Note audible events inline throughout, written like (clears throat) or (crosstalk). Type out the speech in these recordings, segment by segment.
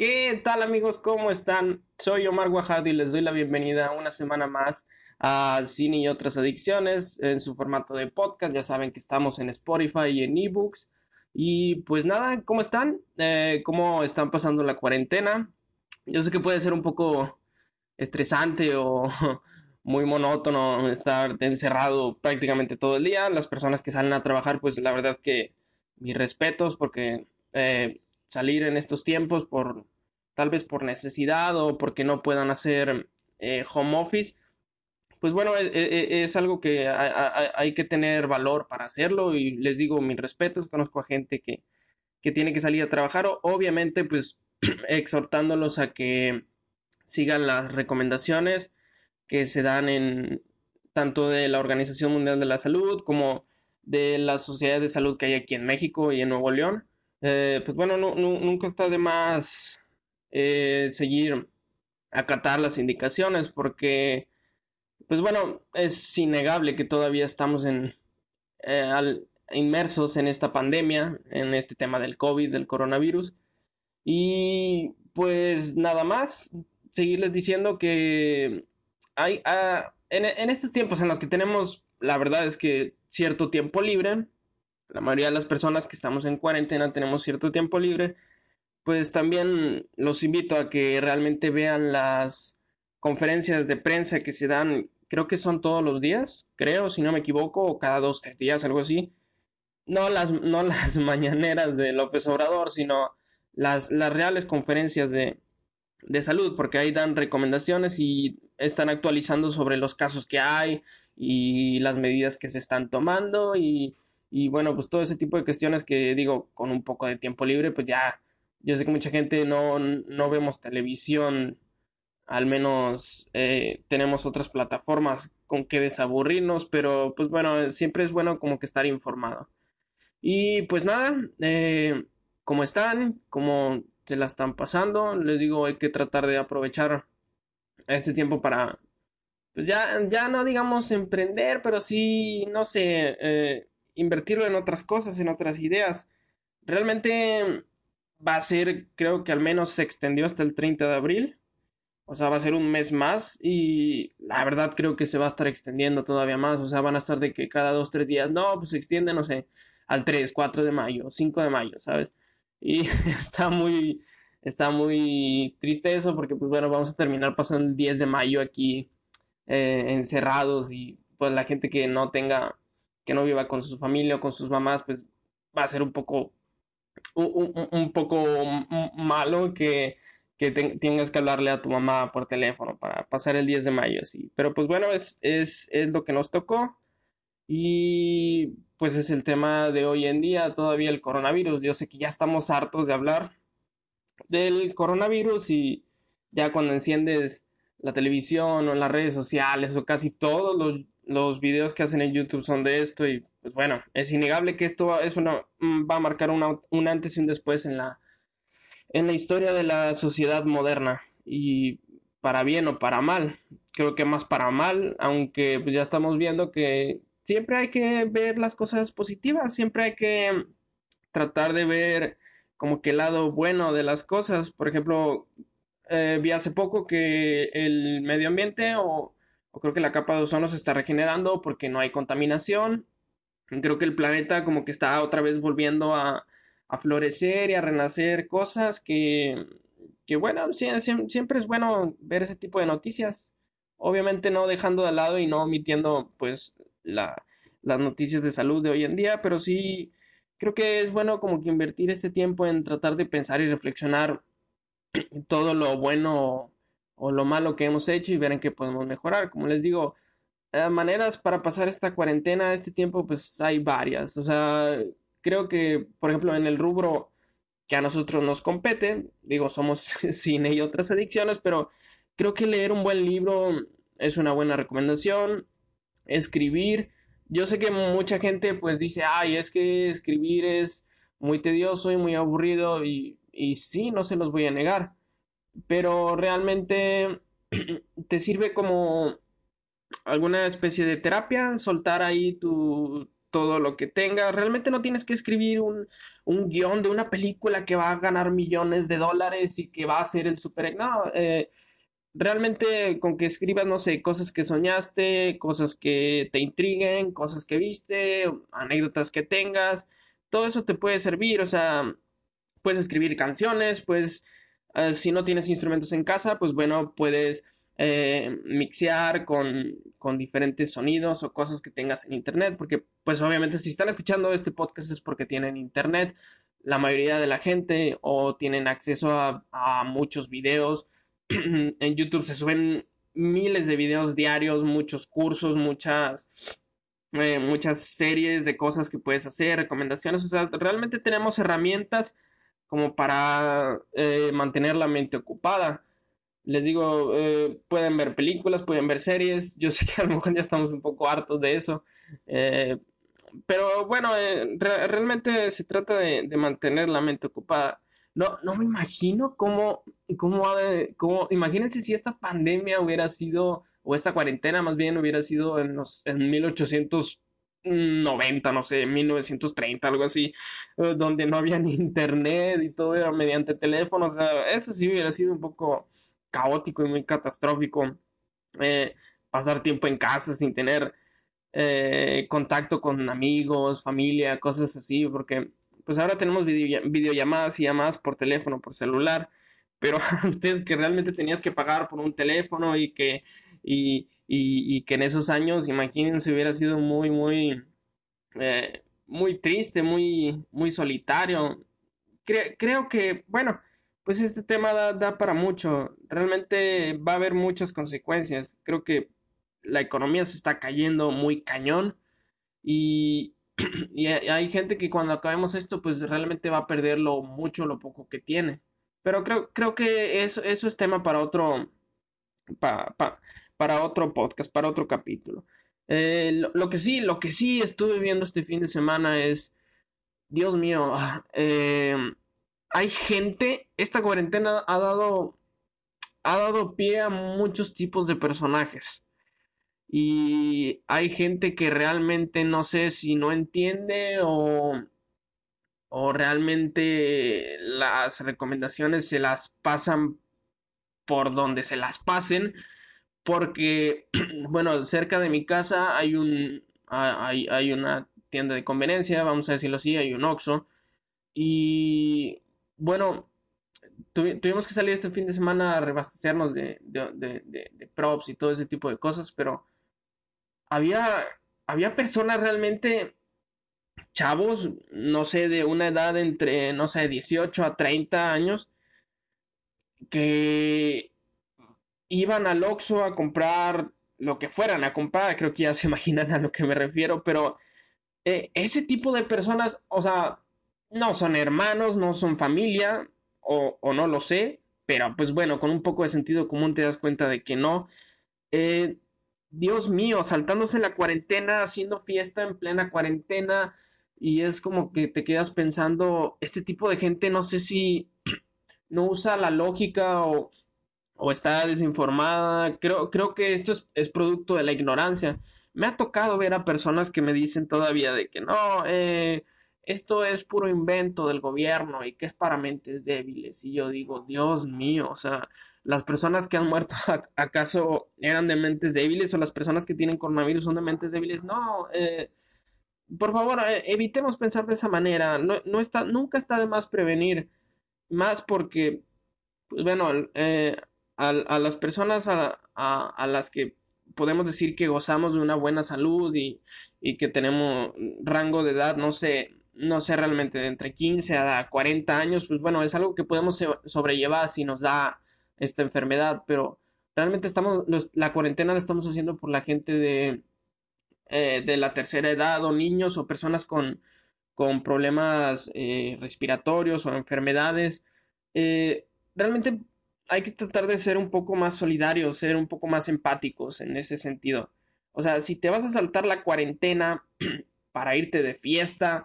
¿Qué tal amigos? ¿Cómo están? Soy Omar Guajado y les doy la bienvenida una semana más a Cine y otras adicciones en su formato de podcast. Ya saben que estamos en Spotify y en ebooks. Y pues nada, ¿cómo están? Eh, ¿Cómo están pasando la cuarentena? Yo sé que puede ser un poco estresante o (laughs) muy monótono estar encerrado prácticamente todo el día. Las personas que salen a trabajar, pues la verdad que mis respetos porque eh, salir en estos tiempos por tal vez por necesidad o porque no puedan hacer eh, home office, pues bueno, e, e, es, algo que hay, que tener valor para hacerlo y les digo mis respetos, conozco a gente que, que tiene que salir a trabajar, obviamente pues (clears throat) exhortándolos a que sigan las recomendaciones que se dan en tanto de la Organización Mundial de la Salud como de la Sociedad de Salud que hay aquí en México y en Nuevo León. Eh, pues bueno, nunca está de más eh, seguir acatar las indicaciones porque, pues bueno, es innegable que todavía estamos en, eh, inmersos en esta pandemia, en este tema del COVID, del coronavirus. Y pues nada más, seguirles diciendo que hay, ah, en estos tiempos en los que tenemos, la verdad es que cierto tiempo libre, la mayoría de las personas que estamos en cuarentena tenemos cierto tiempo libre, pues también los invito a que realmente vean las conferencias de prensa que se dan, creo que son todos los días, creo, si no me equivoco, o cada dos, tres días, algo así. No las, no (laughs) las mañaneras de López Obrador, sino las, las reales conferencias de, de salud, porque ahí dan recomendaciones y están actualizando sobre los casos que hay y las medidas que se están tomando y y bueno, pues todo ese tipo de cuestiones que digo, con un poco de tiempo libre, pues ya, yo sé que mucha gente no, no vemos televisión, al menos eh, tenemos otras plataformas con que desaburrirnos, pero pues bueno, siempre es bueno como que estar informado. Y pues nada, eh, ¿cómo están? ¿Cómo se la están pasando? Les digo, hay que tratar de aprovechar este tiempo para, pues ya, ya no digamos emprender, pero sí, no sé, eh, invertirlo en otras cosas, en otras ideas. Realmente va a ser, creo que al menos se extendió hasta el 30 de abril. O sea, va a ser un mes más y la verdad creo que se va a estar extendiendo todavía más. O sea, van a estar de que cada dos, tres días, no, pues se extiende, no sé, al 3, 4 de mayo, 5 de mayo, ¿sabes? Y (laughs) está muy, está muy triste eso porque, pues bueno, vamos a terminar pasando el 10 de mayo aquí eh, encerrados y pues la gente que no tenga que no viva con su familia o con sus mamás, pues va a ser un poco, un, poco malo que, que tengas que hablarle a tu mamá por teléfono para pasar el 10 de mayo, así. Pero pues bueno, es, es, es lo que nos tocó. Y pues es el tema de hoy en día, todavía el coronavirus. Yo sé que ya estamos hartos de hablar del coronavirus y ya cuando enciendes la televisión o las redes sociales o casi todos los los videos que hacen en YouTube son de esto y pues bueno, es innegable que esto va, mm, va a marcar un antes y un después en la, en la historia de la sociedad moderna. Y para bien o para mal, creo que más para mal, aunque pues ya estamos viendo que siempre hay que ver las cosas positivas, siempre hay que tratar de ver como que el lado bueno de las cosas, por ejemplo, eh, vi hace poco que el medio ambiente o creo que la capa de ozono se está regenerando porque no hay contaminación. Creo que el planeta como que está otra vez volviendo a, florecer y a renacer cosas que, que bueno, siempre es bueno ver ese tipo de noticias. Obviamente no dejando de lado y no omitiendo pues la, las noticias de salud de hoy en día, pero sí creo que es bueno como que invertir este tiempo en tratar de pensar y reflexionar todo lo bueno o lo malo que hemos hecho y ver en qué podemos mejorar. Como les digo, eh, maneras para pasar esta cuarentena, este tiempo, pues hay varias. O sea, creo que, por ejemplo, en el rubro que a nosotros nos compete, digo, somos (laughs) cine y otras adicciones, pero creo que leer un buen libro es una buena recomendación. Escribir, yo sé que mucha gente pues dice, ay, es que escribir es muy tedioso y muy aburrido y, y sí, no se los voy a negar pero realmente (clears throat) te sirve como alguna especie de terapia, soltar ahí tu, todo lo que tengas. Realmente no tienes que escribir un, un guion de una película que va a ganar millones de dólares y que va a ser el super... No, eh, realmente con que escribas, no sé, cosas que soñaste, cosas que te intriguen, cosas que viste, anécdotas que tengas, todo eso te puede servir, o sea, puedes escribir canciones, pues si no tienes instrumentos en casa, pues bueno, puedes eh, mixear con, con, diferentes sonidos o cosas que tengas en internet, porque pues obviamente si están escuchando este podcast es porque tienen internet, la mayoría de la gente o tienen acceso a, a muchos videos, (clears throat) en YouTube se suben miles de videos diarios, muchos cursos, muchas, eh, muchas series de cosas que puedes hacer, recomendaciones. O sea, realmente tenemos herramientas como para eh, mantener la mente ocupada. Les digo, eh, pueden ver películas, pueden ver series. Yo (laughs) sé que a lo mejor ya estamos un poco hartos de eso. pero bueno, realmente se trata de mantener la mente ocupada no, no me imagino cómo, cómo, cómo, imagínense si esta pandemia hubiera sido, o esta cuarentena más bien hubiera sido en, los, en 1890, no sé, 1930, algo así, eh, donde no había (laughs) ni internet y todo era mediante teléfono, o sea, eso sí hubiera sido un poco caótico y muy catastrófico. Eh, pasar tiempo en casa sin tener eh, contacto con amigos, familia, cosas así, porque pues ahora tenemos videollamadas y llamadas por teléfono, por celular, pero (laughs) antes que realmente tenías que pagar por un teléfono y que, y, que en esos años, imagínense, hubiera sido muy, muy, eh, muy triste, muy, muy solitario. creo que, bueno, pues este tema da, da para mucho. Realmente va a haber muchas consecuencias. Creo que la economía se está cayendo muy cañón y, (clears throat) y hay gente que cuando acabemos esto, pues realmente va a perder lo mucho, lo poco que tiene. Pero creo, creo que eso, eso es tema para otro, para otro podcast, para otro capítulo. Eh, lo, que sí, lo que sí estuve viendo este fin de semana es, Dios mío, ah, eh, hay gente, esta cuarentena ha dado, ha dado pie a muchos tipos de personajes y hay gente que realmente no sé si no entiende o, o realmente las recomendaciones se las pasan por donde se las pasen porque (clears throat) bueno cerca de mi casa hay un hay, hay una tienda de conveniencia vamos a decirlo así hay un Oxxo. Y bueno tuvimos que salir este fin de semana a reabastecernos de, de props y todo ese tipo de cosas pero había, había personas realmente chavos, no sé, de una edad entre, no sé, 18 a 30 años, que iban al Oxxo a comprar lo que fueran a comprar, creo que ya se (laughs) imaginan a lo que me refiero, pero eh, ese tipo de personas, o sea, no son hermanos, no son familia, o, o, no lo sé, pero pues bueno, con un poco de sentido común te das cuenta de que no. Eh, Dios mío, saltándose la cuarentena, haciendo fiesta en plena cuarentena, y es como que te quedas pensando, este tipo de gente no sé si (clears throat) no usa la lógica o, está desinformada, creo, creo que esto es, es, producto de la ignorancia. Me ha tocado ver a personas que me dicen todavía de que no, eh, esto es puro invento del gobierno y que es para mentes débiles. Y yo digo, Dios mío, o sea, las personas que han muerto, (laughs) ¿acaso eran de mentes débiles o las personas que tienen coronavirus son de mentes débiles? No, eh, por favor, eh, evitemos pensar de esa manera. No, no, está, nunca está de más prevenir, más porque, pues, bueno, eh, a, las personas a, a, las que podemos decir que gozamos de una buena salud y, y que tenemos rango de edad, no sé, no sé realmente, de entre 15 a 40 años, pues bueno, es algo que podemos sobrellevar si nos da esta enfermedad, pero realmente estamos, la cuarentena la estamos haciendo por la gente de, eh, de la tercera edad o niños o personas con, con problemas eh, respiratorios o enfermedades. Eh, realmente hay que tratar de ser un poco más solidarios, ser un poco más empáticos en ese sentido. O sea, si te vas a saltar la cuarentena (clears throat) para irte de fiesta,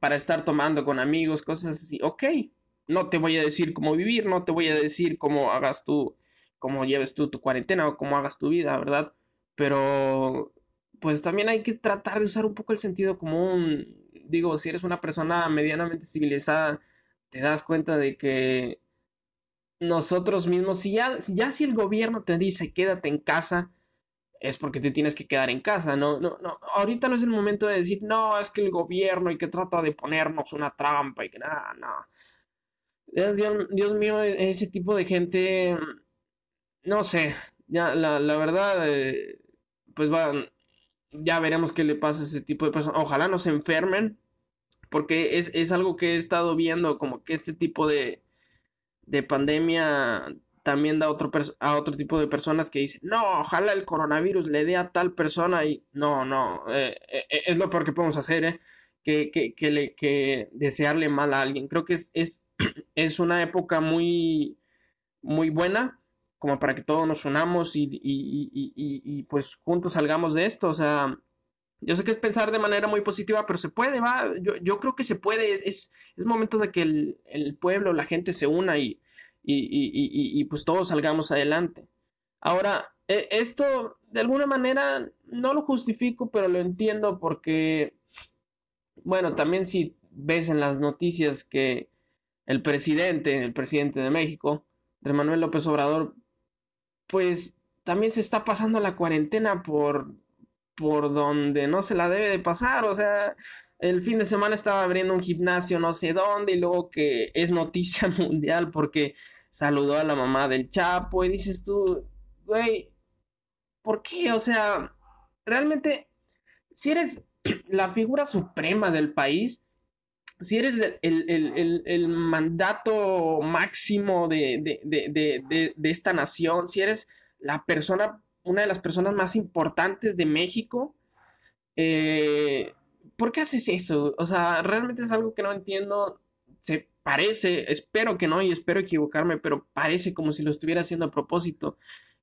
para estar tomando con amigos, cosas así, ok, no te voy a decir cómo vivir, no te voy a decir cómo hagas tú, cómo lleves tú tu cuarentena o cómo hagas tu vida, ¿verdad? Pero, pues también hay que tratar de usar un poco el sentido común. Digo, si eres una persona medianamente civilizada, te das cuenta de que nosotros mismos, si ya, ya si el gobierno te dice quédate en casa, es porque te tienes que quedar en casa, ¿no? No, no, ahorita no es el momento de decir, no, es que el gobierno y que trata de ponernos una trampa y que nada, no. Dios, mío, ese tipo de gente, no sé, ya la, la verdad, eh, pues va, ya veremos qué le pasa a ese tipo de personas. Ojalá no se enfermen, porque es, es algo que he estado viendo, como que este tipo de, de pandemia también da otro a otro tipo de personas que dicen, no, ojalá el coronavirus le dé a tal persona y no, no, eh, eh, eh, es lo peor que podemos hacer, que, que, que, le, que desearle mal a alguien. Creo que es, es, (clears throat) es una época muy, muy buena como para que todos nos unamos y, y, y, y, pues juntos salgamos de esto. O sea, yo sé que es pensar de manera muy positiva, pero se puede, va. Yo, yo creo que se puede. Es, es, momento de que el, el, pueblo, la gente se una y, y, pues todos salgamos adelante. Ahora, e, esto de alguna manera no lo justifico, pero lo entiendo porque, bueno, también si ves en las noticias que el presidente, el presidente de México, Manuel López Obrador, pues también se está pasando la cuarentena por, por donde no se la debe de pasar, o sea, el fin de semana estaba abriendo un gimnasio no sé dónde y luego que es noticia (laughs) mundial porque saludó a la mamá del Chapo y dices tú, güey, ¿por qué? O sea, realmente, si eres (clears throat) la figura suprema del país, si eres el, mandato máximo de, de, esta nación, si eres la persona, una de las personas más importantes de México, eh, ¿por qué haces eso? O sea, realmente es algo que no entiendo. Se parece, espero que no y espero equivocarme, pero parece como si lo estuviera haciendo a propósito.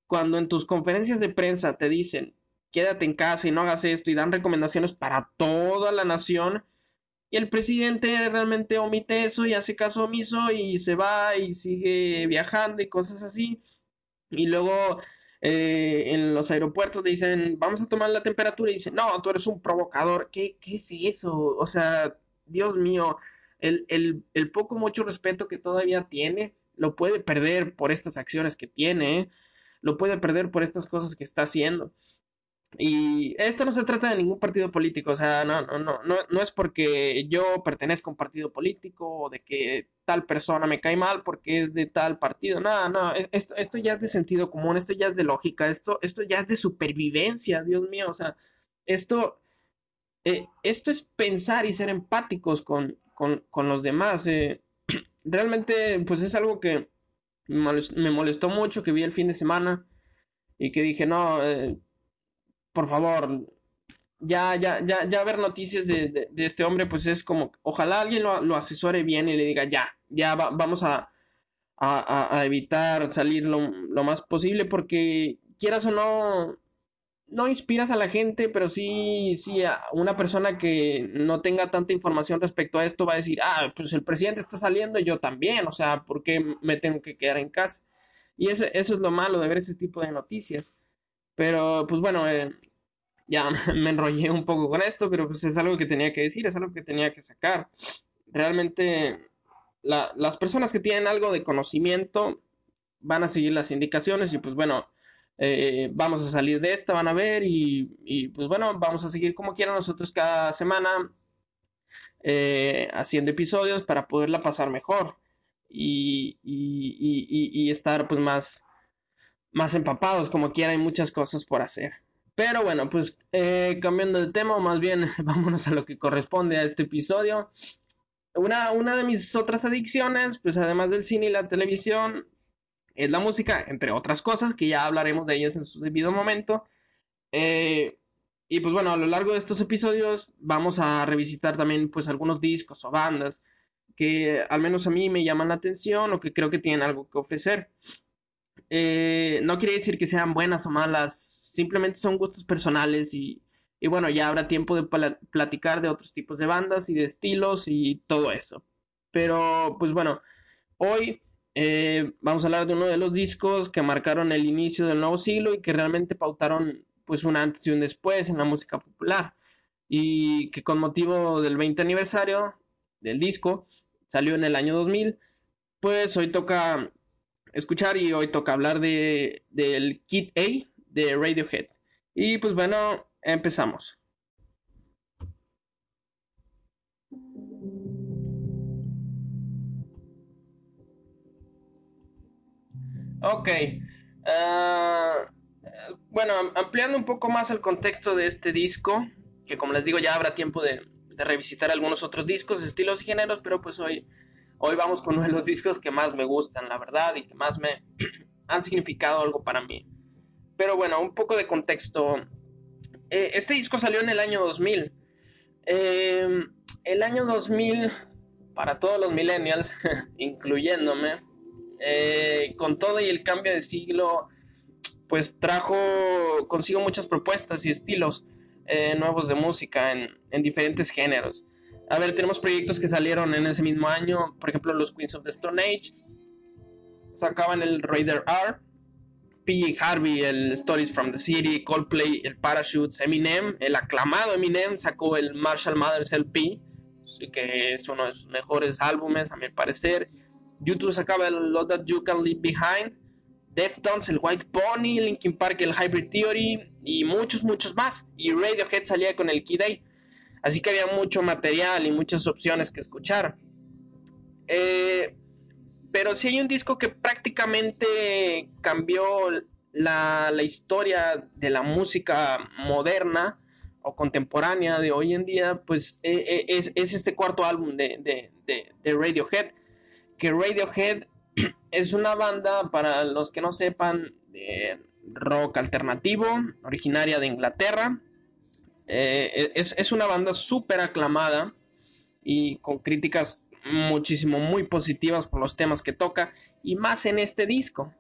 Cuando en tus conferencias de prensa te dicen, quédate en casa y no hagas esto y dan recomendaciones para toda la nación, y el presidente realmente omite eso y hace caso omiso y se va y sigue viajando y cosas así. Y luego eh, en los aeropuertos dicen, vamos a tomar la temperatura y dicen, no, tú eres un provocador. ¿Qué, qué es eso? O sea, Dios mío, el, poco, mucho respeto que todavía tiene, lo puede perder por estas acciones que tiene, ¿eh? lo puede perder por estas cosas que está haciendo. Y esto no se trata de ningún partido político, o sea, no, no, no, no, es porque yo pertenezco a un partido político o de que tal persona me cae mal porque es de tal partido, no, no, esto, esto ya es de sentido común, esto ya es de lógica, esto, esto ya es de supervivencia, Dios mío, o sea, esto, eh, esto es pensar y ser empáticos con, con, con los demás. Eh. (clears throat) Realmente, pues es algo que me molestó mucho, que vi el fin de semana y que dije, no, eh, por favor, ya, ya, ya, ya ver noticias de, de, este hombre, pues es como, ojalá alguien lo, asesore bien y le diga, ya, ya vamos a, a, a, evitar salir lo, lo, más posible, porque quieras o no, no inspiras a la gente, pero sí, sí, a una persona que no tenga tanta información respecto a esto va a decir, ah, pues el presidente está saliendo y yo también, o sea, ¿por qué me tengo que quedar en casa? Y eso, eso es lo malo de ver ese tipo de noticias. Pero, pues bueno, eh, ya (laughs) me enrollé un poco con esto, pero pues es algo que tenía que decir, es algo que tenía que sacar. Realmente, las personas que tienen algo de conocimiento van a seguir las indicaciones y pues bueno, eh, vamos a salir de esta, van a ver, y, pues bueno, vamos a seguir como quieran nosotros cada semana eh, haciendo episodios para poderla pasar mejor y, y, estar pues más, más empapados, como quiera, hay muchas cosas por hacer. Pero bueno, pues eh, cambiando de tema, o más bien (laughs) vámonos a lo que corresponde a este episodio. Una, una de mis otras adicciones, pues además del cine y la televisión, es la música, entre otras cosas, que ya hablaremos de ellas en su debido momento. Eh, y pues bueno, a lo largo de estos episodios vamos a revisitar también pues algunos discos o bandas que al menos a mí me llaman la atención o que creo que tienen algo que ofrecer. Eh, no quiere decir que sean buenas o malas, simplemente son gustos personales y, y bueno, ya habrá tiempo de platicar de otros tipos de bandas y de estilos y todo eso. Pero pues bueno, hoy eh, vamos a hablar de uno de los discos que marcaron el inicio del nuevo siglo y que realmente pautaron pues un antes y un después en la música popular y que con motivo del 20 aniversario del disco salió en el año 2000 pues hoy toca escuchar y hoy toca hablar de del Kid A de Radiohead y pues bueno empezamos Ok. Ah, bueno, ampliando un poco más el contexto de este disco, que como les digo ya habrá tiempo de, revisitar algunos otros discos, estilos y géneros, pero pues hoy, hoy vamos con uno de los discos que más me gustan, la verdad, y que más me (clears throat) han significado algo para mí. Pero bueno, un poco de contexto. Eh, este disco salió en el año 2000. Em, el año 2000, para todos los millennials, (laughs) incluyéndome, eh, con todo y el cambio de siglo, pues trajo consigo muchas propuestas y estilos eh, nuevos de música en, diferentes géneros. A ver, tenemos proyectos que salieron en ese mismo año, por ejemplo, los Queens of the Stone Age, sacaban el Raider R, P. Harvey, el Stories from the City, Coldplay, el Parachutes, Eminem, el aclamado Eminem sacó el Marshall Mathers LP, que es uno de sus mejores álbumes a mi parecer. YouTube sacaba el Lot That You Can Leave Behind, Deftones, el White Pony, Linkin Park, el Hybrid Theory y muchos, muchos más. Y Radiohead salía con el Kid A. Así que había mucho material y muchas opciones que escuchar. Eh, pero sí hay un disco que prácticamente cambió la, historia de la música moderna o contemporánea de hoy en día, pues eh, eh, es, este cuarto álbum de Radiohead que Radiohead (clears throat) es una banda, para los que no sepan, de rock alternativo, originaria de Inglaterra. Eh, es, una banda súper aclamada y con críticas muchísimo muy positivas por los temas que toca y más en este disco,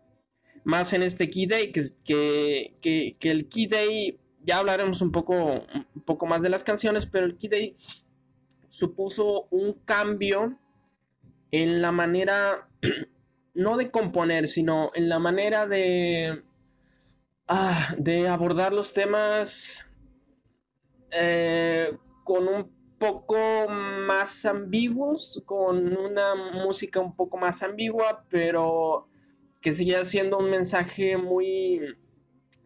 más en este Key Day, que, que, que, el Key Day, ya hablaremos un poco, un poco más de las canciones, pero el Key Day supuso un cambio en la manera, (clears throat) no de componer, sino en la manera de, ah, de abordar los temas eh, con un poco más ambiguos, con una música un poco más ambigua, pero que seguía siendo un mensaje muy,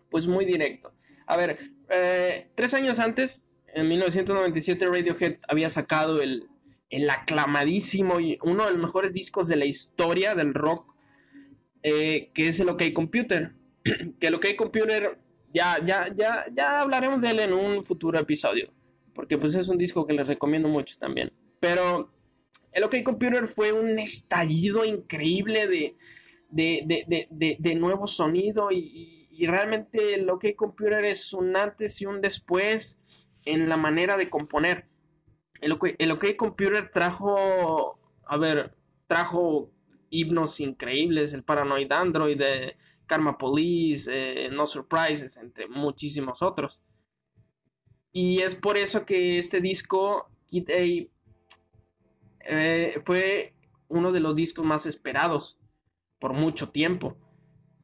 pues muy directo. A ver, eh, tres años antes, en 1997, Radiohead había sacado el, el aclamadísimo y uno de los mejores discos de la historia del rock, eh, que es el OK Computer. (clears throat) que el OK Computer, ya, ya, ya, ya hablaremos de él en un futuro episodio, porque pues es un disco que les recomiendo mucho también. Pero el OK Computer fue un estallido increíble de, de, nuevo sonido y, y, realmente el OK Computer es un antes y un después en la manera de componer el OK, Computer trajo, a ver, trajo himnos increíbles, el Paranoid Android, de Karma Police, eh, No Surprises, entre muchísimos otros. Y es por eso que este disco, Kid A, eh, fue uno de los discos más esperados por mucho tiempo.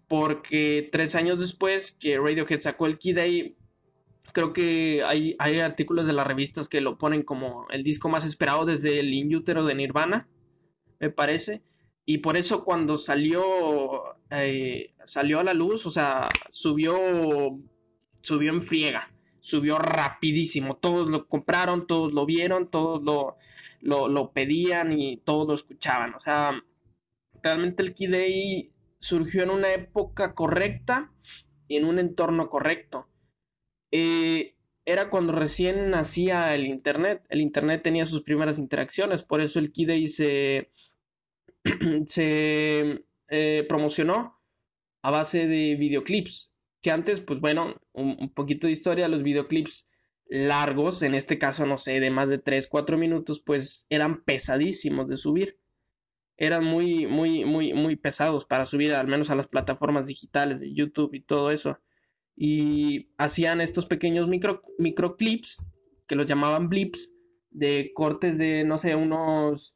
Porque tres años después que Radiohead sacó el Kid A, creo que hay, hay artículos de las revistas que lo ponen como el disco más esperado desde el Inútero de Nirvana, me parece. Y por eso cuando salió, eh, salió a la luz, o sea, subió, subió en friega, subió rapidísimo. Todos lo compraron, todos lo vieron, todos lo, lo, lo pedían y todos lo escuchaban. O sea, realmente el Kid surgió en una época correcta y en un entorno correcto. Eh, era cuando recién nacía el Internet. El Internet tenía sus primeras interacciones, por eso el Kidei se, (clears throat) se eh, promocionó a base de videoclips. Que antes, pues bueno, un, poquito de historia, los videoclips largos, en este caso, no sé, de más de 3, 4 minutos, pues eran pesadísimos de subir. Eran muy, muy, muy, muy pesados para subir, al menos a las plataformas digitales de YouTube y todo eso y hacían estos pequeños micro, microclips que los llamaban blips de cortes de, no sé, unos,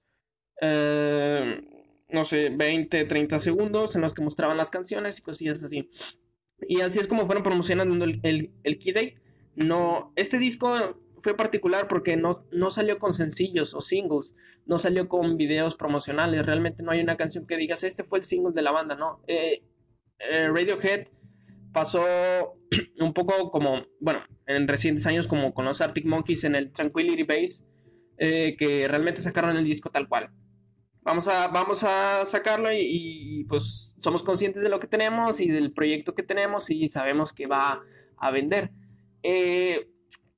eh, no sé, 20, 30 segundos en los que mostraban las canciones y cosillas así. Y así es como fueron promocionando el, el, el Key Day. No, este disco fue particular porque no, no salió con sencillos o singles, no salió con videos promocionales, realmente no hay una canción que digas, este fue el single de la banda, no. Eh, eh, Radiohead pasó (clears throat) un poco como, bueno, en recientes años como con los Arctic Monkeys en el Tranquility Base, eh, que realmente sacaron el disco tal cual. Vamos a, vamos a sacarlo y, pues somos conscientes de lo que tenemos y del proyecto que tenemos y sabemos que va a vender. Eh,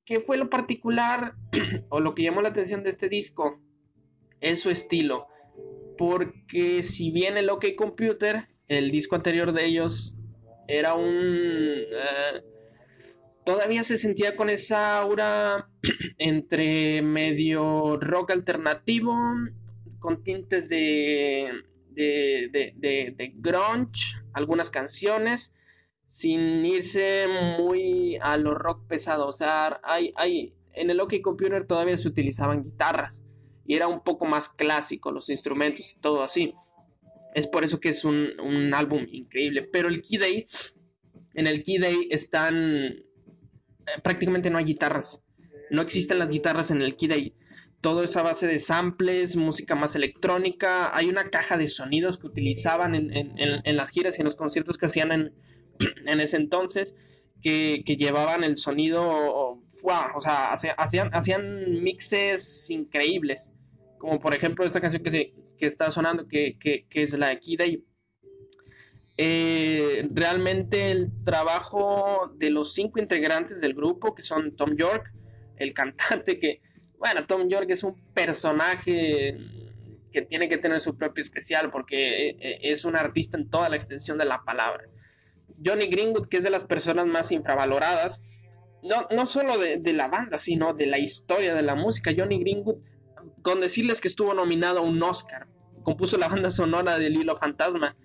¿Qué fue lo particular (clears throat) o lo que llamó la atención de este disco? Es su estilo. Porque si bien el OK Computer, el disco anterior de ellos, era un... Eh, todavía se sentía con esa aura (clears throat) entre medio rock alternativo, con tintes de, de, de, de grunge, algunas canciones sin irse muy a lo rock pesado. O sea, hay, hay, en el OK Computer todavía se utilizaban guitarras y era un poco más clásico, los instrumentos y todo así. Es por eso que es un, un álbum increíble. Pero el Key Day, en el Key Day están, eh, prácticamente no hay guitarras. No existen las guitarras en el Key Day. Todo es a base de samples, música más electrónica. Hay una caja de sonidos que utilizaban en, en, las giras y en los conciertos que hacían en, (clears throat) ese entonces que, llevaban el sonido, o sea, hacían, hacían mixes increíbles, como por ejemplo esta canción que, se, que está sonando, que, es la de Key eh, realmente el trabajo de los cinco integrantes del grupo, que son Tom York, el cantante que, bueno, Tom York es un personaje que tiene que tener su propio especial porque eh, es un artista en toda la extensión de la palabra. Johnny Greenwood, que es de las personas más infravaloradas, no, no solo de, la banda, sino de la historia de la música. Johnny Greenwood, con decirles que estuvo nominado a un Oscar, compuso la banda sonora de Lilo Fantasma.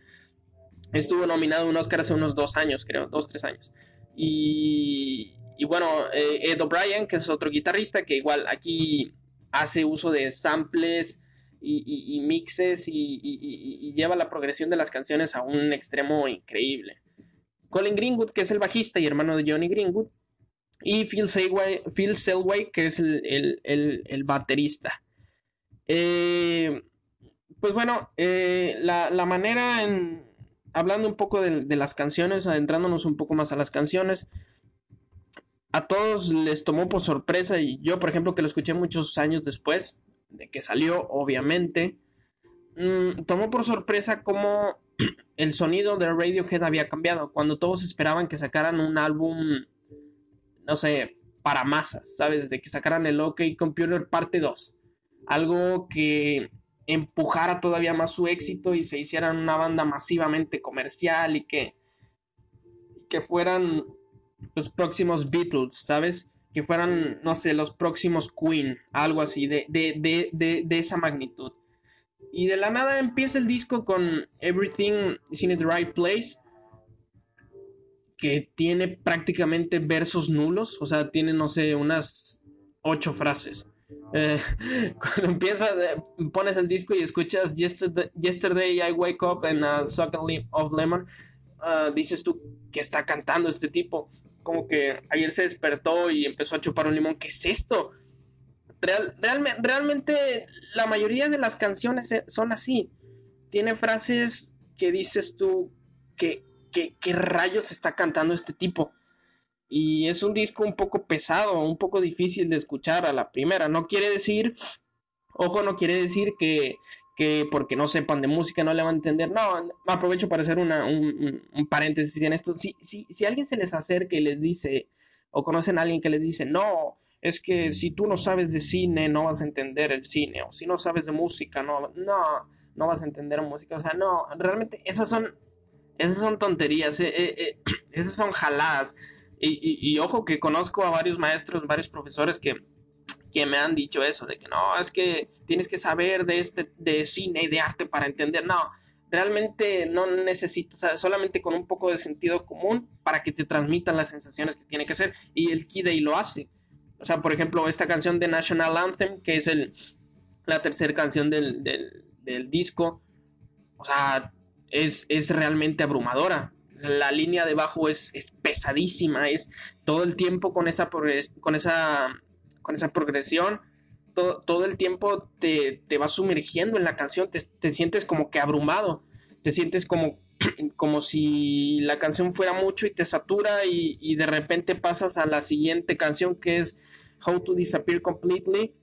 Estuvo nominado a un Oscar hace unos dos años, creo, dos, tres años. Y, bueno, eh, Ed O'Brien, que es otro guitarrista, que igual aquí hace uso de samples y, mixes y, lleva la progresión de las canciones a un extremo increíble. Colin Greenwood, que es el bajista y hermano de Johnny Greenwood, y Phil Selway, Phil que es el, baterista. Eh, pues bueno, eh, la, manera en, hablando un poco de, de, las canciones, adentrándonos un poco más a las canciones, a todos les tomó por sorpresa y yo, por ejemplo, que lo escuché muchos años después de que salió, obviamente, Mm, tomó por sorpresa cómo (clears throat) el sonido de Radiohead había cambiado. Cuando todos esperaban que sacaran un álbum, no sé, para masas, ¿sabes? De que sacaran el OK Computer parte 2. Algo que empujara todavía más su éxito y se hicieran una banda masivamente comercial y que, que fueran los próximos Beatles, ¿sabes? Que fueran, no sé, los próximos Queen, algo así, de, de, de, de esa magnitud. Y de la nada empieza el disco con Everything is in the Right Place, que tiene prácticamente versos nulos, o sea, tiene, no sé, unas ocho frases. Eh, (laughs) cuando empieza, pones el disco y escuchas Yesterday, I Wake Up and a Suck of Lemon, uh, dices tú que está cantando este tipo. Como que ayer se despertó y empezó a chupar un limón. ¿Qué es esto? realmente la mayoría de las canciones eh, son así. Tiene frases que dices tú que, que, rayos está cantando este tipo. Y es un disco un poco pesado, un poco difícil de escuchar a la primera. No quiere decir, ojo, no quiere decir que, que porque no sepan de música no le van a entender. No, aprovecho para hacer una, un, un, paréntesis en esto. Si, si, si alguien se les acerca y les dice, o conocen a alguien que les dice, no, es que si tú no sabes de cine no vas a entender el cine, o si no sabes de música no, no, no vas a entender música, o sea, no, realmente esas son, esas son tonterías, eh, eh, eh, (clears throat) esas son jaladas, y, ojo que conozco a varios maestros, varios profesores que, que me han dicho eso, de que no, es que tienes que saber de, este, de cine y de arte para entender, no, realmente no necesitas, solamente con un poco de sentido común para que te transmitan las sensaciones que tiene que ser, y el Kidei lo hace. O sea, por ejemplo, esta canción de National Anthem, que es el, la tercera canción del, disco, o sea, es, es, realmente abrumadora. la línea de bajo es, es pesadísima, es todo el tiempo con esa, con esa, con esa progresión. Todo, todo el tiempo te, te, va sumergiendo en la canción, te, te sientes como que abrumado, te sientes como (clears throat) como si la canción fuera mucho y te satura y, de repente pasas a la siguiente canción que es How to Disappear Completely,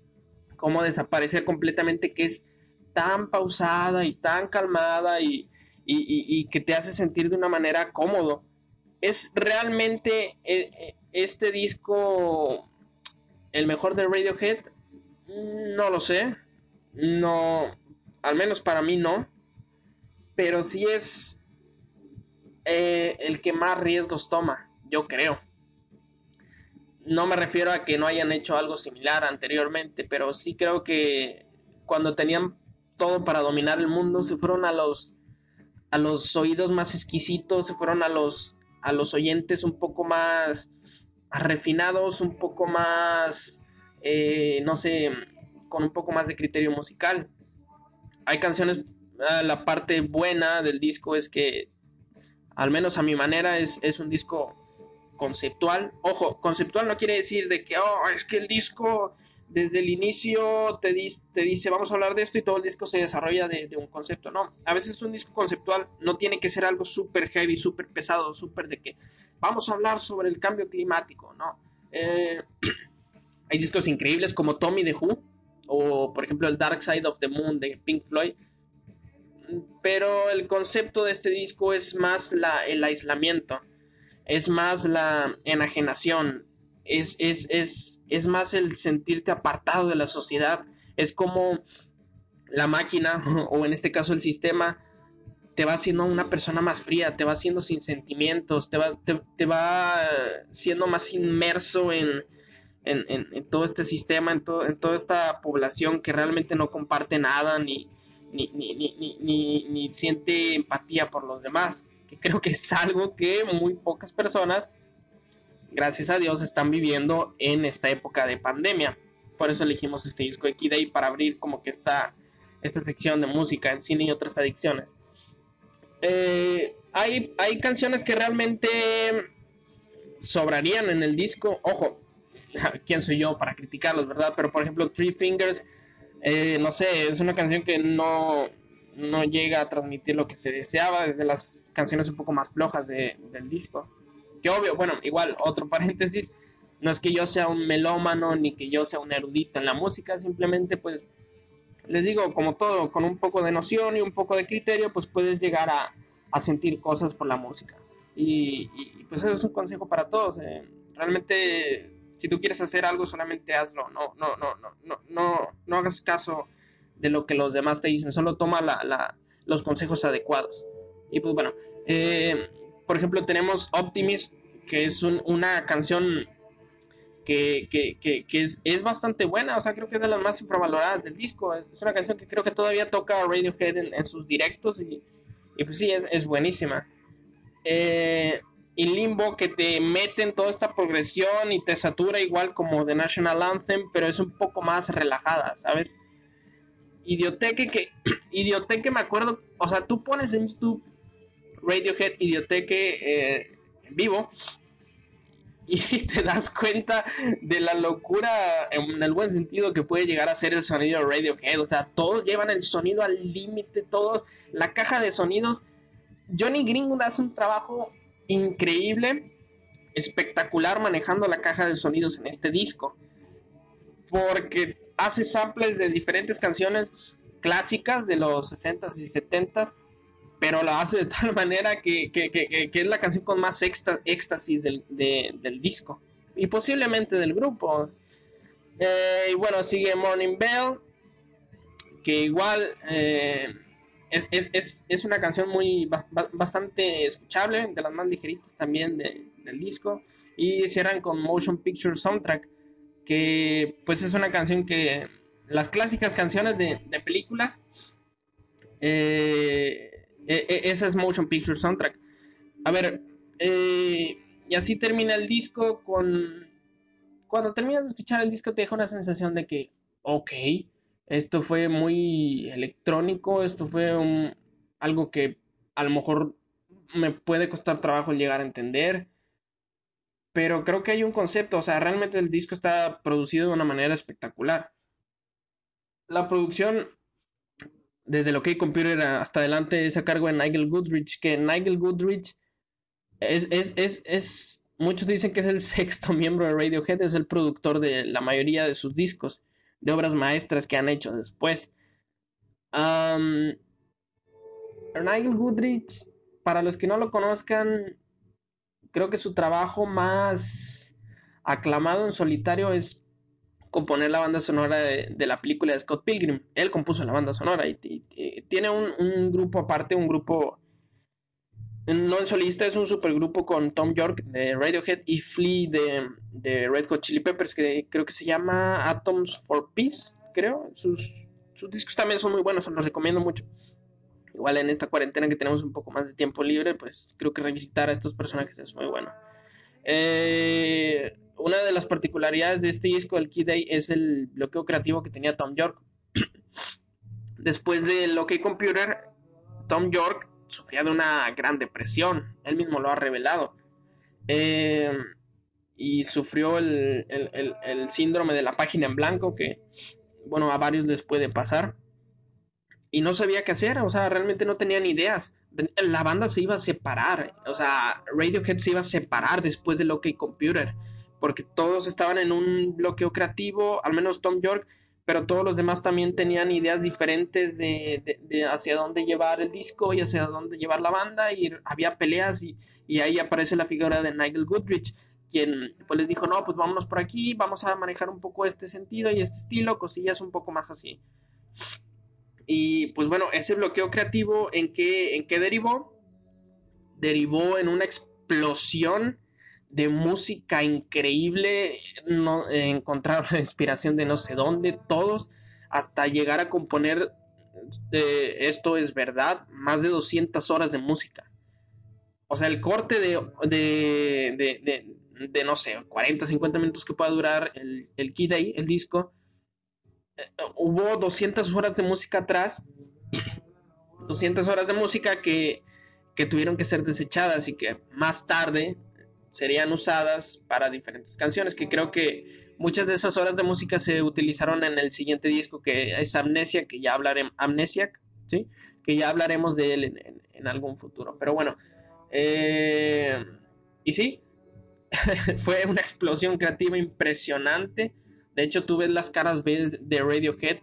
cómo desaparecer completamente, que es tan pausada y tan calmada y, que te hace sentir de una manera cómodo. Es realmente eh, eh, este disco el mejor de Radiohead, no lo sé, no, al menos para mí no, pero sí es eh, el que más riesgos toma, yo creo. No me refiero a que no hayan hecho algo similar anteriormente, pero sí creo que cuando tenían todo para dominar el mundo, se fueron a los, a los oídos más exquisitos, se fueron a los, a los oyentes un poco más, refinados, un poco más, eh, no sé, con un poco más de criterio musical. Hay canciones, ah, la parte buena del disco es que al menos a mi manera, es, un disco conceptual. Ojo, conceptual no quiere decir de que, oh, es que el disco desde el inicio te, te dice, vamos a hablar de esto y todo el disco se desarrolla de, un concepto. No, a veces un disco conceptual no tiene que ser algo súper heavy, súper pesado, súper de que vamos a hablar sobre el cambio climático, ¿no? Eh, (clears throat) hay discos increíbles como Tommy the Who o por ejemplo el Dark Side of the Moon de Pink Floyd pero el concepto de este disco es más el aislamiento, es más la enajenación, es, es, es, es más el sentirte apartado de la sociedad, es como la máquina (laughs) o en este caso el sistema te va haciendo una persona más fría, te va haciendo sin sentimientos, te va, te, va siendo más inmerso en, en, en, todo este sistema, en, en toda esta población que realmente no comparte nada ni, ni, ni, ni, ni, siente empatía por los demás, que creo que es algo que muy pocas personas, gracias a Dios, están viviendo en esta época de pandemia. Por eso elegimos este disco de Kid para abrir como que esta, esta sección de música en cine y otras adicciones. Eh, hay, hay canciones que realmente sobrarían en el disco. Ojo, (laughs) ¿quién soy yo para criticarlos, verdad? Pero por ejemplo, Three Fingers eh, no sé, es una canción que no, no llega a transmitir lo que se deseaba, es de las canciones un poco más flojas del disco. Que obvio, bueno, igual, otro paréntesis, no es que yo sea un melómano ni que yo sea un erudito en la música, simplemente pues les digo, como todo, con un poco de noción y un poco de criterio, pues puedes llegar a, a sentir cosas por la música. Y, pues eso es un consejo para todos. Eh. Realmente si tú quieres hacer algo, solamente hazlo. No, no, no, no, no, no, no hagas caso de lo que los demás te dicen. Solo toma la, los consejos adecuados. Y pues bueno, eh, por ejemplo, tenemos Optimist, que es una canción que, es, bastante buena. O sea, creo que es de las más infravaloradas del disco. Es una canción que creo que todavía toca Radiohead en, sus directos. Y, pues sí, es, es buenísima. Eh, y Limbo que te mete en toda esta progresión y te satura igual como The National Anthem, pero es un poco más relajada, ¿sabes? Idioteque que (clears throat) Idioteque me acuerdo, o sea, tú pones en YouTube Radiohead Idioteque eh, en vivo y (laughs) te das cuenta de la locura en el buen sentido que puede llegar a ser el sonido de Radiohead, o sea, todos llevan el sonido al límite, todos la caja de sonidos Johnny Greenwood hace un trabajo increíble, espectacular manejando la caja de sonidos en este disco. Porque hace samples de diferentes canciones clásicas de los 60s y 70s, pero la hace de (laughs) tal manera que, es la canción con más éxtasis del, disco y posiblemente del grupo. Eh, y bueno, sigue Morning Bell, que igual eh, es, es, una canción muy bastante escuchable, de las más ligeritas también del disco. Y cierran con Motion Picture Soundtrack, que pues es una canción que las clásicas canciones de, películas, eh, e, e, esa es Motion Picture Soundtrack. A ver, eh, y así termina el disco con... Cuando terminas de escuchar el disco te deja una sensación de que, ok, esto fue muy electrónico, esto fue algo que a lo mejor me puede costar trabajo llegar a entender. Pero creo que hay un concepto, o sea, realmente el disco está producido de una manera espectacular. La producción, desde lo que Computer hasta adelante, es a cargo de Nigel Goodrich, que Nigel Goodrich es, es, es, es, muchos dicen que es el (laughs) sexto miembro de Radiohead, es el productor de la mayoría de sus discos, de obras maestras que han hecho después. Nigel Goodrich, para los que no lo conozcan, creo que su trabajo más aclamado en solitario es componer la banda sonora de, la película de Scott Pilgrim. Él compuso la banda sonora y, tiene un, grupo aparte, un grupo no en solista, es un supergrupo con Tom York de Radiohead y Flea de, de Red Hot Chili Peppers, que creo que se llama Atoms for Peace, creo. Sus, sus discos también son muy buenos, los recomiendo mucho. Igual en esta cuarentena que tenemos un poco más de tiempo libre, pues creo que revisitar a estos personajes es muy bueno. Eh, una de las particularidades de este disco, el Key Day, es el bloqueo creativo que tenía Tom York. (clears throat) Después del OK Computer, Tom York sufría de una gran depresión, él mismo lo ha revelado. Eh, y sufrió el, síndrome de la página en blanco, que, bueno, a varios les puede pasar. Y no sabía qué hacer, o sea, realmente no tenían ideas. La banda se iba a separar, o sea, Radiohead se iba a separar después del OK Computer, porque todos estaban en un bloqueo creativo, al menos Tom York, pero todos los demás también tenían ideas diferentes de, hacia dónde llevar el disco y hacia dónde llevar la banda y había peleas y, ahí aparece la figura de Nigel Goodrich quien pues les dijo no pues vámonos por aquí vamos a manejar un poco este sentido y este estilo cosillas un poco más así y pues bueno ese bloqueo creativo en qué en qué derivó derivó en una explosión de música increíble, no, (laughs) la inspiración de no sé dónde, todos, hasta llegar a componer, eh, esto es verdad, más de 200 horas de música. O sea, el corte de, de, de, no sé, 40, 50 minutos que pueda durar el, el Key el disco, eh, hubo 200 horas de música atrás, 200 horas de música que, que tuvieron que ser desechadas y que más tarde serían usadas para diferentes canciones, que creo que muchas de esas horas de música se utilizaron en el siguiente disco que es Amnesia, que ya hablaremos, Amnesiac, ¿sí? que ya hablaremos de él en, algún futuro. Pero bueno, eh, y sí, (laughs) fue una explosión creativa impresionante. De hecho, tú ves las caras de Radiohead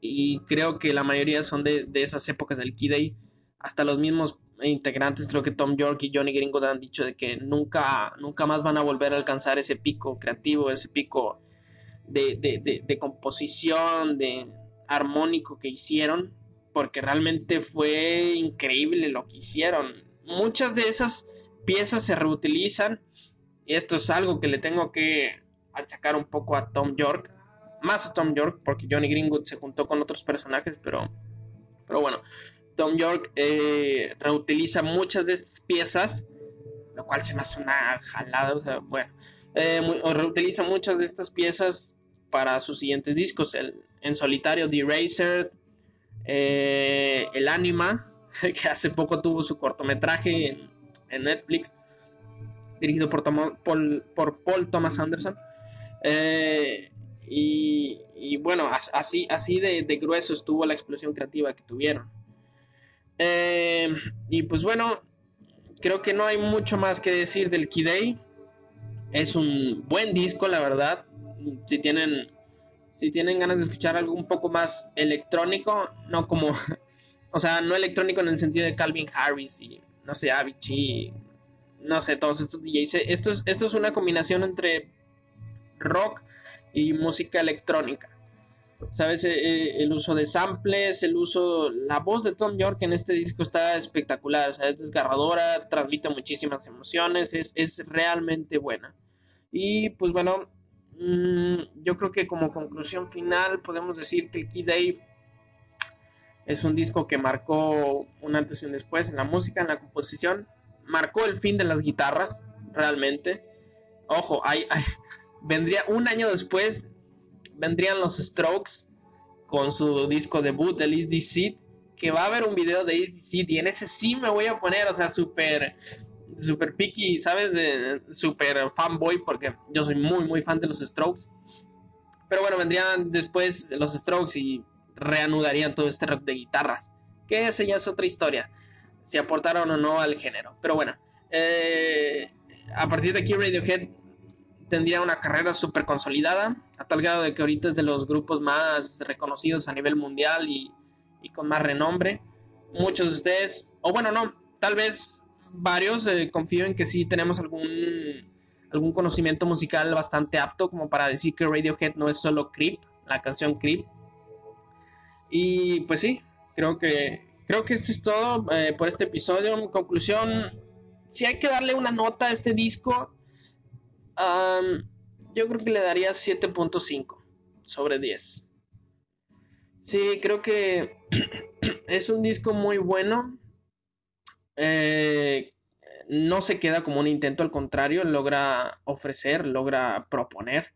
y creo que la mayoría son de, de esas épocas del Day. Hasta los mismos integrantes, creo que Tom York y Johnny Gringo han dicho de que nunca, nunca más van a volver a alcanzar ese pico creativo, ese pico de, composición, de armónico que hicieron, porque realmente fue increíble lo que hicieron. Muchas de esas piezas se reutilizan, y esto es algo que le tengo que achacar un poco a Tom York, más a Tom York, porque Johnny Greenwood se juntó con otros personajes, pero, pero bueno, Tom York eh, reutiliza muchas de estas piezas, lo cual se me hace una jalada, o sea, bueno, eh, reutiliza muchas de estas piezas para sus siguientes discos, el, en solitario The Eraser, eh, El Anima, (laughs) que hace poco tuvo su cortometraje en, Netflix, dirigido por, por Paul Thomas Anderson. Y, bueno, así, así de, de grueso estuvo la explosión creativa que tuvieron. Eh, y pues bueno, creo que no hay mucho más que decir del Key Day. Es un buen disco, la verdad. Si tienen, si tienen ganas de escuchar algo un poco más electrónico, no como, (laughs) o sea, no electrónico en el sentido de Calvin Harris y no sé, Avicii, no sé, todos estos DJs. Esto es, esto es una combinación entre rock y música electrónica. ¿Sabes? Eh, eh, el uso de samples, el uso, la voz de Tom York en este disco está espectacular, o sea, es desgarradora, transmite muchísimas emociones, es, es realmente buena. Y pues bueno, mm, yo creo que como conclusión final podemos decir que Key Day es un disco que marcó un antes y un después en la música, en la composición, marcó el fin de las guitarras, realmente. Ojo, hay, (laughs) vendría un año después vendrían los Strokes con su disco debut, el Is This que va a haber un video de ACDC y en ese sí me voy a poner, o sea, súper super picky, ¿sabes? De super fanboy porque yo soy muy muy fan de los Strokes. Pero bueno, vendrían después los Strokes y reanudarían todo este rock de guitarras, que esa ya es otra historia, si aportaron o no al género. Pero bueno, eh, a partir de aquí Radiohead tendría una carrera súper consolidada, a tal grado de que ahorita es de los grupos más reconocidos a nivel mundial y, y con más renombre. Muchos de ustedes, o bueno, no, tal vez varios, eh, confío en que sí tenemos algún, algún conocimiento musical bastante apto como para decir que Radiohead no es solo Creep, la canción Creep. Y pues sí, creo que, creo que esto es todo eh, por este episodio. Conclusión, si hay que darle una nota a este disco, yo creo que le daría 7.5 sobre 10. Sí, creo que (clears throat) es un disco muy bueno. Eh, no se queda como un intento, al contrario, logra ofrecer, logra proponer.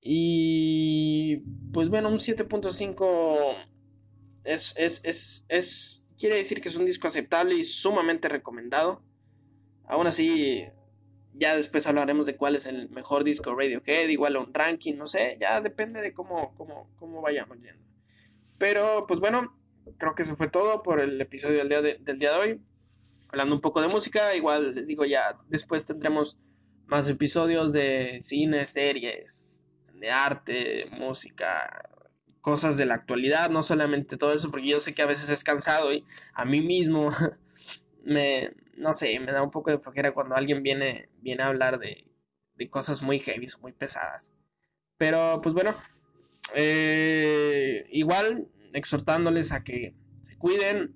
Y pues bueno, un 7.5 es, es, es, es, quiere decir que es un disco aceptable y sumamente recomendado. Aún así, ya después hablaremos de cuál es el mejor disco Radiohead, igual un ranking, no sé, ya depende de cómo, cómo, cómo vayamos yendo. Pero pues bueno, creo que eso fue todo por el episodio del día de, del día de hoy. Hablando un poco de música, igual les digo ya, después tendremos más episodios de cine, series, de arte, música, cosas de la actualidad, no solamente todo eso, porque yo sé que a veces es cansado y a mí mismo (laughs) me, no sé, me da un poco de flojera cuando alguien viene, viene a hablar de, de cosas muy heavy, muy pesadas. Pero pues bueno, eh, igual exhortándoles a que se cuiden.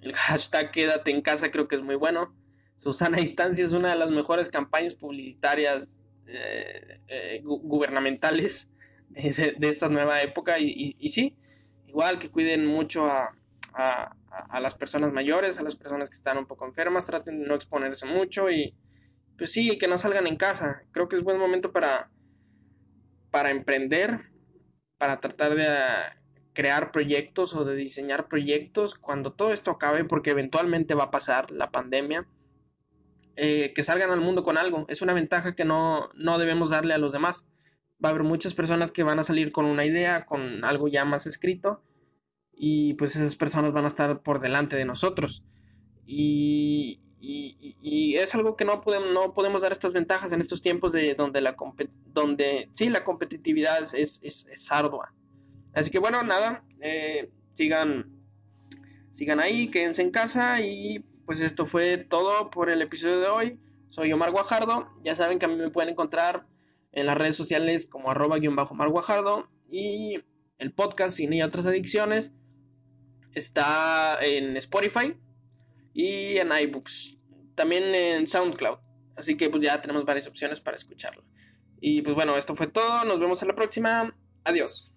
El hashtag quédate en casa creo que es muy bueno. Susana (laughs) Distancia es una de las mejores campañas publicitarias eh, eh, gubernamentales de, esta nueva época. Y, sí, igual que cuiden mucho a, a, las personas mayores, a las personas que están un poco enfermas, traten de no exponerse mucho y pues sí, que no salgan en casa. Creo que es buen momento para, para emprender, para tratar de crear proyectos o de diseñar proyectos cuando todo esto acabe, porque eventualmente va a pasar la pandemia, eh, que salgan al mundo con algo. Es una ventaja que no, no debemos darle a los demás. Va a haber muchas personas que van a salir con una idea, con algo ya más escrito, y pues esas personas van a estar por delante de nosotros. Y, es algo que no podemos, no podemos dar estas ventajas en estos tiempos de donde la, donde, sí, la competitividad es, es, es ardua. Así que bueno, nada, eh, sigan, sigan ahí, quédense en casa y pues esto fue todo por el episodio de hoy. Soy Omar Guajardo, ya saben que a mí me pueden encontrar en las redes sociales como arroba guion bajo Omar Guajardo y el podcast Cine y otras adicciones está en Spotify y en iBooks, también en SoundCloud. Así que pues ya tenemos varias opciones para escucharlo. Y pues bueno, esto fue todo, nos vemos en la próxima. Adiós.